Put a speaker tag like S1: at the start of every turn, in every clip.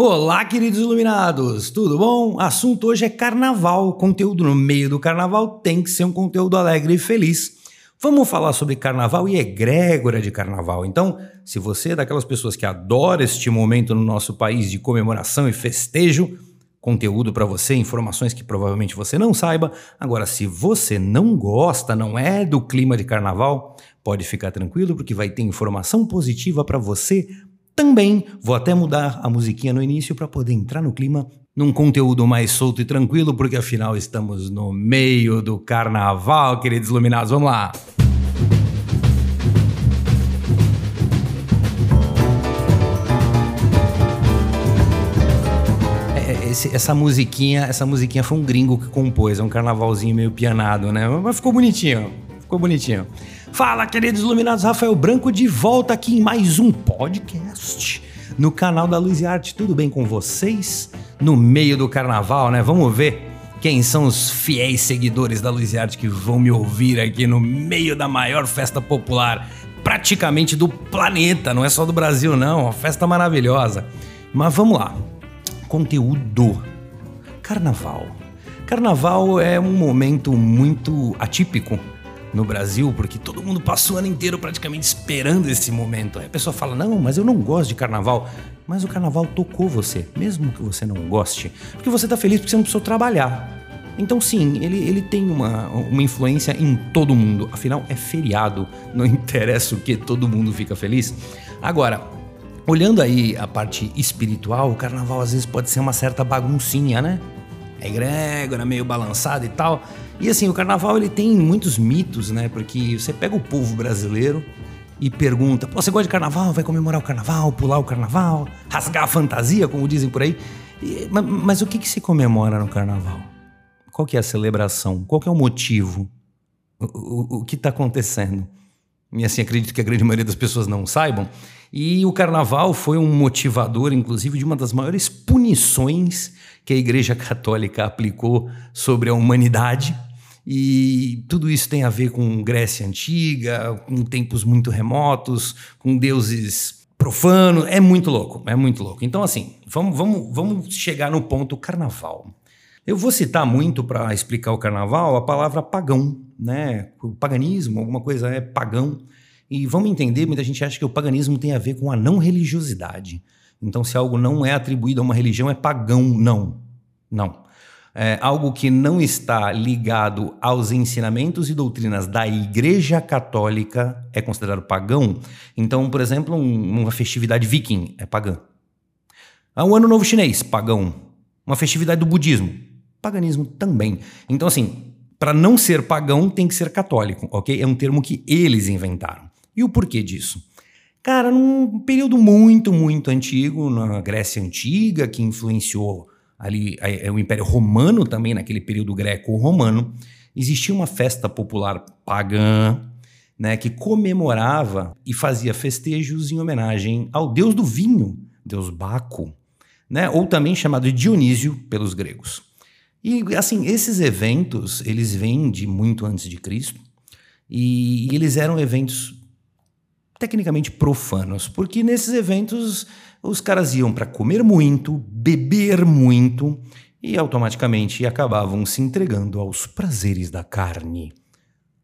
S1: Olá, queridos iluminados, tudo bom? Assunto hoje é carnaval. Conteúdo no meio do carnaval tem que ser um conteúdo alegre e feliz. Vamos falar sobre carnaval e egrégora de carnaval. Então, se você é daquelas pessoas que adora este momento no nosso país de comemoração e festejo, conteúdo para você, informações que provavelmente você não saiba. Agora, se você não gosta, não é do clima de carnaval, pode ficar tranquilo porque vai ter informação positiva para você também vou até mudar a musiquinha no início para poder entrar no clima num conteúdo mais solto e tranquilo, porque afinal estamos no meio do carnaval, queridos iluminados. Vamos lá! É, é, essa musiquinha, essa musiquinha foi um gringo que compôs, é um carnavalzinho meio pianado, né? Mas ficou bonitinho, ficou bonitinho. Fala, queridos iluminados, Rafael Branco de volta aqui em mais um podcast no canal da Luz e Arte. Tudo bem com vocês? No meio do carnaval, né? Vamos ver quem são os fiéis seguidores da Luz e Arte que vão me ouvir aqui no meio da maior festa popular praticamente do planeta, não é só do Brasil não, uma festa maravilhosa. Mas vamos lá. Conteúdo. Carnaval. Carnaval é um momento muito atípico no Brasil, porque todo mundo passou o ano inteiro praticamente esperando esse momento. Aí a pessoa fala: Não, mas eu não gosto de carnaval. Mas o carnaval tocou você, mesmo que você não goste, porque você tá feliz porque você não precisou trabalhar. Então, sim, ele, ele tem uma, uma influência em todo mundo. Afinal, é feriado, não interessa o que, todo mundo fica feliz. Agora, olhando aí a parte espiritual, o carnaval às vezes pode ser uma certa baguncinha, né? É egrégora, meio balançada e tal. E assim, o carnaval ele tem muitos mitos, né? Porque você pega o povo brasileiro e pergunta: Pô, você gosta de carnaval? Vai comemorar o carnaval, pular o carnaval, rasgar a fantasia, como dizem por aí. E, mas, mas, o que, que se comemora no carnaval? Qual que é a celebração? Qual que é o motivo? O, o, o que está acontecendo? E assim, acredito que a grande maioria das pessoas não saibam. E o carnaval foi um motivador, inclusive, de uma das maiores punições que a Igreja Católica aplicou sobre a humanidade e tudo isso tem a ver com Grécia Antiga, com tempos muito remotos, com deuses profanos. É muito louco, é muito louco. Então, assim, vamos, vamos, vamos chegar no ponto carnaval. Eu vou citar muito para explicar o carnaval a palavra pagão, né? O paganismo, alguma coisa é pagão. E vamos entender, muita gente acha que o paganismo tem a ver com a não religiosidade. Então, se algo não é atribuído a uma religião, é pagão. Não. Não é, algo que não está ligado aos ensinamentos e doutrinas da Igreja Católica é considerado pagão. Então, por exemplo, um, uma festividade viking é pagã. Ah, o Ano Novo Chinês, pagão. Uma festividade do budismo, paganismo também. Então, assim, para não ser pagão tem que ser católico, ok? É um termo que eles inventaram. E o porquê disso? Cara, num período muito, muito antigo, na Grécia Antiga, que influenciou ali é, o Império Romano também, naquele período greco-romano, existia uma festa popular pagã, né, que comemorava e fazia festejos em homenagem ao deus do vinho, deus Baco, né, ou também chamado Dionísio pelos gregos. E assim, esses eventos, eles vêm de muito antes de Cristo, e, e eles eram eventos tecnicamente profanos, porque nesses eventos os caras iam para comer muito, beber muito e automaticamente acabavam se entregando aos prazeres da carne.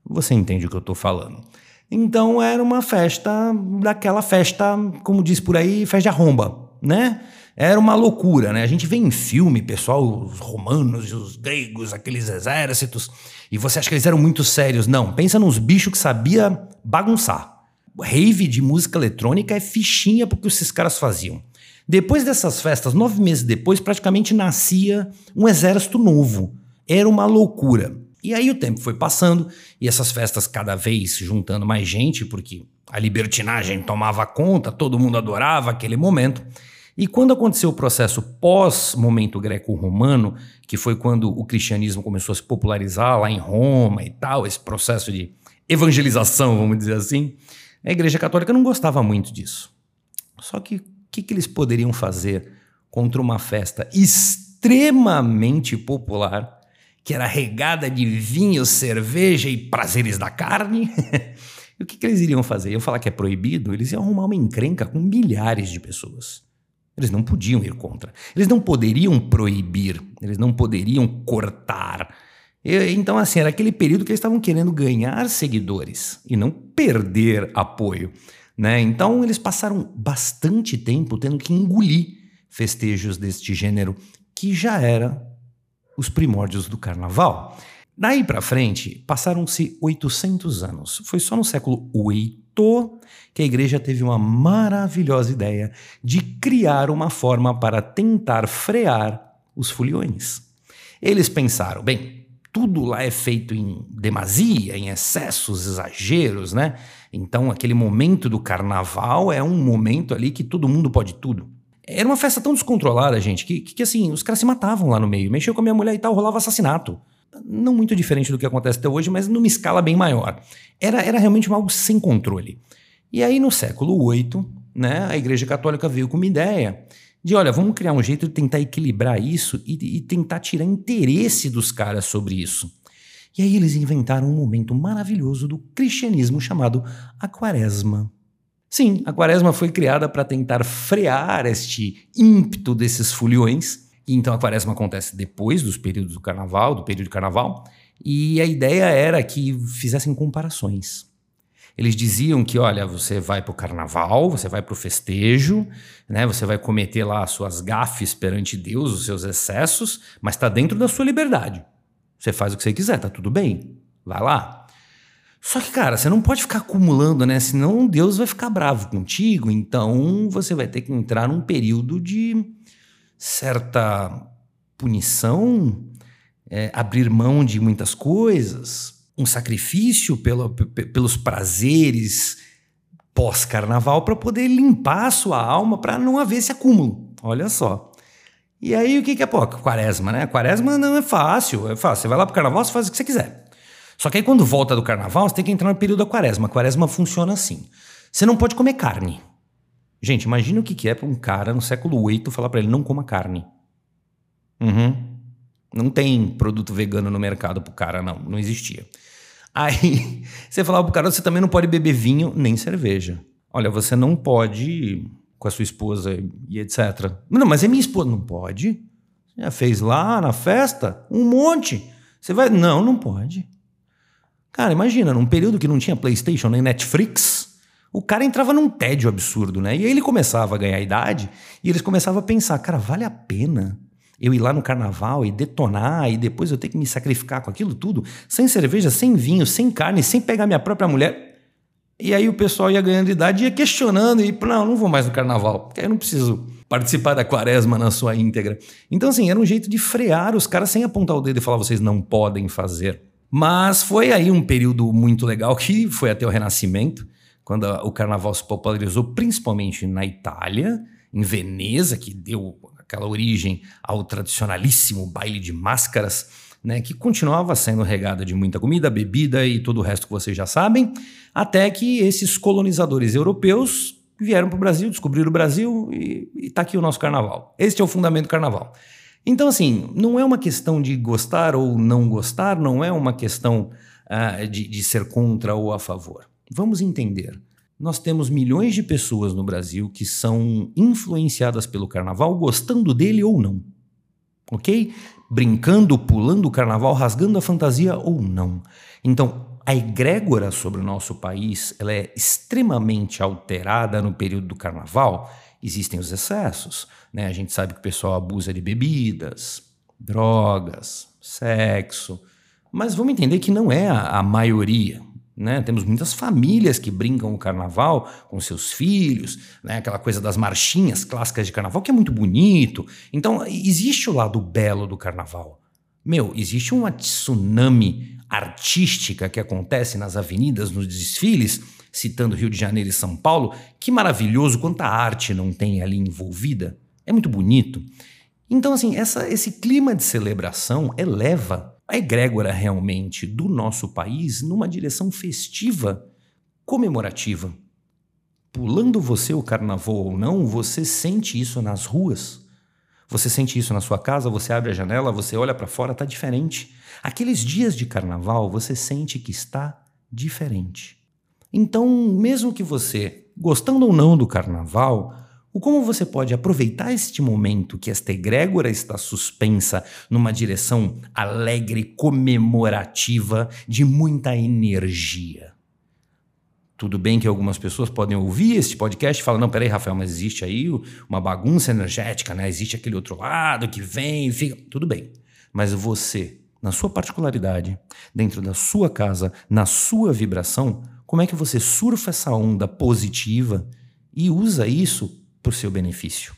S1: Você entende o que eu estou falando? Então era uma festa, daquela festa, como diz por aí, festa de arromba, né? Era uma loucura, né? A gente vê em filme, pessoal, os romanos e os gregos, aqueles exércitos, e você acha que eles eram muito sérios. Não, pensa nos bichos que sabia bagunçar rave de música eletrônica é fichinha porque esses caras faziam. Depois dessas festas, nove meses depois, praticamente nascia um exército novo. Era uma loucura. E aí o tempo foi passando e essas festas cada vez juntando mais gente, porque a libertinagem tomava conta, todo mundo adorava aquele momento. E quando aconteceu o processo pós-momento greco-romano, que foi quando o cristianismo começou a se popularizar lá em Roma e tal, esse processo de evangelização, vamos dizer assim, a Igreja Católica não gostava muito disso. Só que o que, que eles poderiam fazer contra uma festa extremamente popular, que era regada de vinho, cerveja e prazeres da carne? e o que, que eles iriam fazer? Iam falar que é proibido? Eles iam arrumar uma encrenca com milhares de pessoas. Eles não podiam ir contra. Eles não poderiam proibir. Eles não poderiam cortar. Então, assim, era aquele período que eles estavam querendo ganhar seguidores e não perder apoio. Né? Então, eles passaram bastante tempo tendo que engolir festejos deste gênero, que já era os primórdios do carnaval. Daí para frente, passaram-se 800 anos. Foi só no século VIII que a igreja teve uma maravilhosa ideia de criar uma forma para tentar frear os foliões. Eles pensaram, bem, tudo lá é feito em demasia, em excessos, exageros, né? Então, aquele momento do carnaval é um momento ali que todo mundo pode tudo. Era uma festa tão descontrolada, gente, que, que, que assim, os caras se matavam lá no meio. Mexeu com a minha mulher e tal, rolava assassinato. Não muito diferente do que acontece até hoje, mas numa escala bem maior. Era, era realmente algo sem controle. E aí, no século VIII, né, a Igreja Católica veio com uma ideia de, olha, vamos criar um jeito de tentar equilibrar isso e, e tentar tirar interesse dos caras sobre isso. E aí eles inventaram um momento maravilhoso do cristianismo chamado a quaresma. Sim, a quaresma foi criada para tentar frear este ímpeto desses foliões. E então a quaresma acontece depois dos períodos do carnaval, do período de carnaval, e a ideia era que fizessem comparações. Eles diziam que, olha, você vai para o carnaval, você vai para o festejo, né? Você vai cometer lá as suas gafes perante Deus, os seus excessos, mas está dentro da sua liberdade. Você faz o que você quiser, tá tudo bem. Vai lá. Só que, cara, você não pode ficar acumulando, né? Senão Deus vai ficar bravo contigo. Então você vai ter que entrar num período de certa punição, é, abrir mão de muitas coisas, um sacrifício pelo, pelos prazeres pós-carnaval para poder limpar a sua alma, para não haver esse acúmulo. Olha só. E aí, o que, que é pô, quaresma, né? Quaresma não é fácil, é fácil. Você vai lá pro carnaval, você faz o que você quiser. Só que aí, quando volta do carnaval, você tem que entrar no período da quaresma. A quaresma funciona assim: você não pode comer carne. Gente, imagina o que, que é para um cara no século VIII falar para ele não coma carne. Uhum. Não tem produto vegano no mercado pro cara, não. Não existia. Aí você falava pro cara, você também não pode beber vinho nem cerveja. Olha, você não pode com a sua esposa e etc. Não, mas é minha esposa. Não pode. Já fez lá na festa? Um monte. Você vai. Não, não pode. Cara, imagina, num período que não tinha PlayStation nem Netflix, o cara entrava num tédio absurdo, né? E aí ele começava a ganhar idade e eles começavam a pensar: cara, vale a pena eu ir lá no carnaval e detonar e depois eu ter que me sacrificar com aquilo tudo, sem cerveja, sem vinho, sem carne, sem pegar minha própria mulher. E aí o pessoal ia ganhando idade e ia questionando e, não, não vou mais no carnaval, porque eu não preciso participar da quaresma na sua íntegra. Então, assim, era um jeito de frear os caras sem apontar o dedo e falar, vocês não podem fazer. Mas foi aí um período muito legal que foi até o Renascimento, quando o carnaval se popularizou principalmente na Itália, em Veneza, que deu aquela origem ao tradicionalíssimo baile de máscaras, né, que continuava sendo regada de muita comida, bebida e todo o resto que vocês já sabem, até que esses colonizadores europeus vieram para o Brasil, descobriram o Brasil e está aqui o nosso carnaval. Este é o fundamento do carnaval. Então, assim, não é uma questão de gostar ou não gostar, não é uma questão uh, de, de ser contra ou a favor. Vamos entender. Nós temos milhões de pessoas no Brasil que são influenciadas pelo carnaval, gostando dele ou não. Ok? brincando, pulando o carnaval, rasgando a fantasia ou não. Então, a egrégora sobre o nosso país ela é extremamente alterada no período do carnaval. Existem os excessos, né? A gente sabe que o pessoal abusa de bebidas, drogas, sexo, mas vamos entender que não é a, a maioria. Né? Temos muitas famílias que brincam o carnaval com seus filhos, né? aquela coisa das marchinhas clássicas de carnaval, que é muito bonito. Então, existe o lado belo do carnaval. Meu, existe uma tsunami artística que acontece nas avenidas, nos desfiles, citando Rio de Janeiro e São Paulo. Que maravilhoso, quanta arte não tem ali envolvida. É muito bonito. Então, assim, essa, esse clima de celebração eleva a egrégora realmente do nosso país numa direção festiva, comemorativa. Pulando você o carnaval ou não, você sente isso nas ruas. Você sente isso na sua casa, você abre a janela, você olha para fora, está diferente. Aqueles dias de carnaval, você sente que está diferente. Então, mesmo que você, gostando ou não do carnaval, o como você pode aproveitar este momento que esta egrégora está suspensa numa direção alegre, comemorativa, de muita energia. Tudo bem que algumas pessoas podem ouvir este podcast e falar: não, peraí, Rafael, mas existe aí uma bagunça energética, né? Existe aquele outro lado que vem e fica. Tudo bem. Mas você, na sua particularidade, dentro da sua casa, na sua vibração, como é que você surfa essa onda positiva e usa isso para o seu benefício.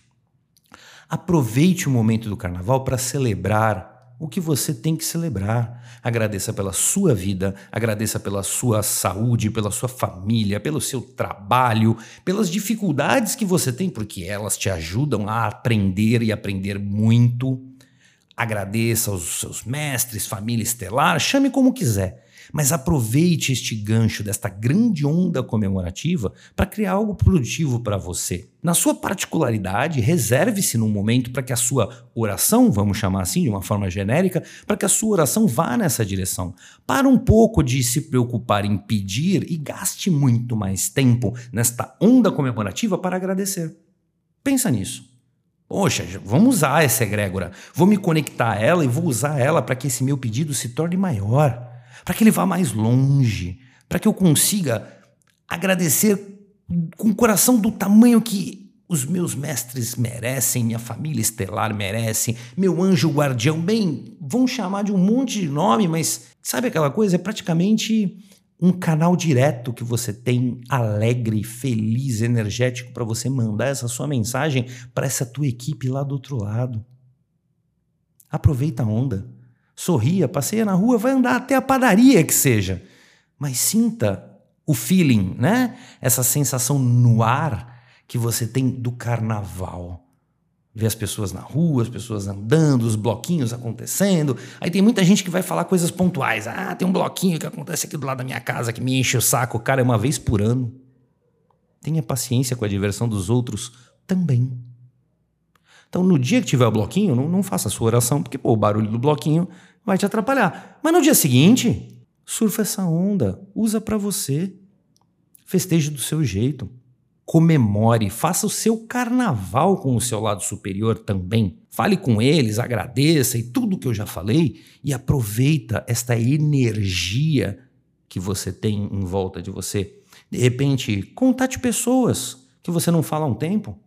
S1: Aproveite o momento do carnaval para celebrar o que você tem que celebrar. Agradeça pela sua vida, agradeça pela sua saúde, pela sua família, pelo seu trabalho, pelas dificuldades que você tem, porque elas te ajudam a aprender e aprender muito. Agradeça aos seus mestres, família estelar, chame como quiser mas aproveite este gancho desta grande onda comemorativa para criar algo produtivo para você. Na sua particularidade, reserve-se num momento para que a sua oração, vamos chamar assim de uma forma genérica, para que a sua oração vá nessa direção. Para um pouco de se preocupar em pedir e gaste muito mais tempo nesta onda comemorativa para agradecer. Pensa nisso. Poxa, vamos usar essa egrégora. Vou me conectar a ela e vou usar ela para que esse meu pedido se torne maior para que ele vá mais longe, para que eu consiga agradecer com o coração do tamanho que os meus mestres merecem, minha família estelar merece, meu anjo guardião, bem, vão chamar de um monte de nome, mas sabe aquela coisa? É praticamente um canal direto que você tem alegre, feliz, energético para você mandar essa sua mensagem para essa tua equipe lá do outro lado. Aproveita a onda sorria, passeia na rua, vai andar até a padaria que seja. Mas sinta o feeling, né? Essa sensação no ar que você tem do carnaval. Ver as pessoas na rua, as pessoas andando, os bloquinhos acontecendo. Aí tem muita gente que vai falar coisas pontuais. Ah, tem um bloquinho que acontece aqui do lado da minha casa que me enche o saco. Cara, é uma vez por ano. Tenha paciência com a diversão dos outros também. Então, no dia que tiver o bloquinho, não, não faça a sua oração, porque pô, o barulho do bloquinho vai te atrapalhar. Mas no dia seguinte, surfa essa onda, usa para você. Festeje do seu jeito. Comemore, faça o seu carnaval com o seu lado superior também. Fale com eles, agradeça e tudo que eu já falei e aproveita esta energia que você tem em volta de você. De repente, contate pessoas que você não fala há um tempo.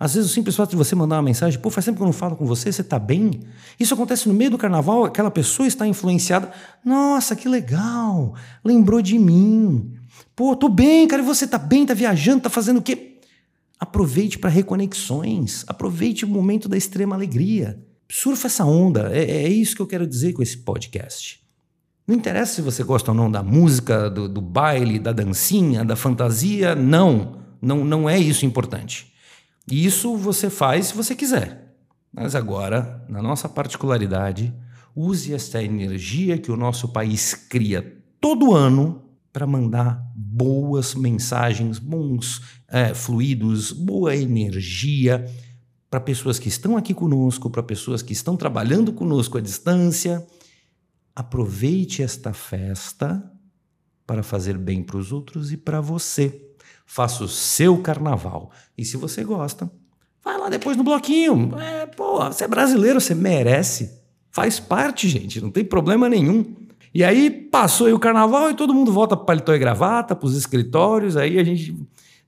S1: Às vezes o simples fato de você mandar uma mensagem, pô, faz tempo que eu não falo com você, você está bem? Isso acontece no meio do carnaval, aquela pessoa está influenciada. Nossa, que legal! Lembrou de mim. Pô, tô bem, cara, e você tá bem, tá viajando, tá fazendo o quê? Aproveite para reconexões, aproveite o momento da extrema alegria. Surfa essa onda, é, é, isso que eu quero dizer com esse podcast. Não interessa se você gosta ou não da música, do, do baile, da dancinha, da fantasia, não, não, não é isso importante. Isso você faz se você quiser. Mas agora, na nossa particularidade, use esta energia que o nosso país cria todo ano para mandar boas mensagens, bons é, fluidos, boa energia para pessoas que estão aqui conosco, para pessoas que estão trabalhando conosco à distância. Aproveite esta festa para fazer bem para os outros e para você faça o seu carnaval. E se você gosta, vai lá depois no bloquinho. É, pô, você é brasileiro, você merece. Faz parte, gente, não tem problema nenhum. E aí passou aí o carnaval e todo mundo volta para paletó e gravata, para os escritórios. Aí a gente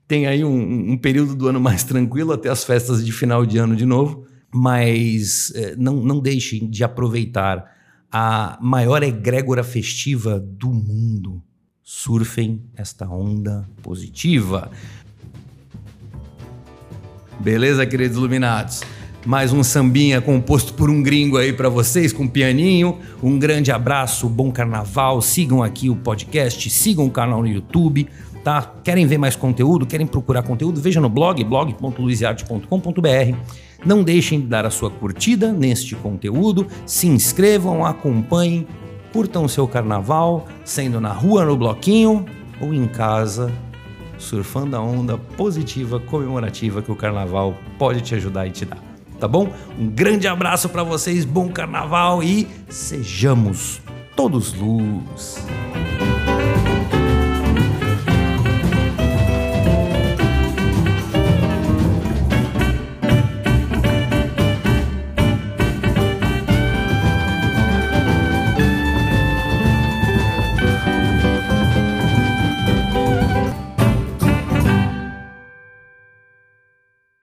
S1: tem aí um, um, período do ano mais tranquilo até as festas de final de ano de novo. Mas é, não, não deixem de aproveitar a maior egrégora festiva do mundo surfem esta onda positiva. Beleza, queridos iluminados? Mais um sambinha composto por um gringo aí para vocês com pianinho. Um grande abraço, bom carnaval. Sigam aqui o podcast, sigam o canal no YouTube, tá? Querem ver mais conteúdo? Querem procurar conteúdo? Veja no blog blog.luiziarte.com.br. Não deixem de dar a sua curtida neste conteúdo, se inscrevam, acompanhem curtam o seu carnaval, sendo na rua no bloquinho ou em casa, surfando a onda positiva, comemorativa que o carnaval pode te ajudar e te dar. Tá bom? Um grande abraço para vocês, bom carnaval e sejamos todos luz.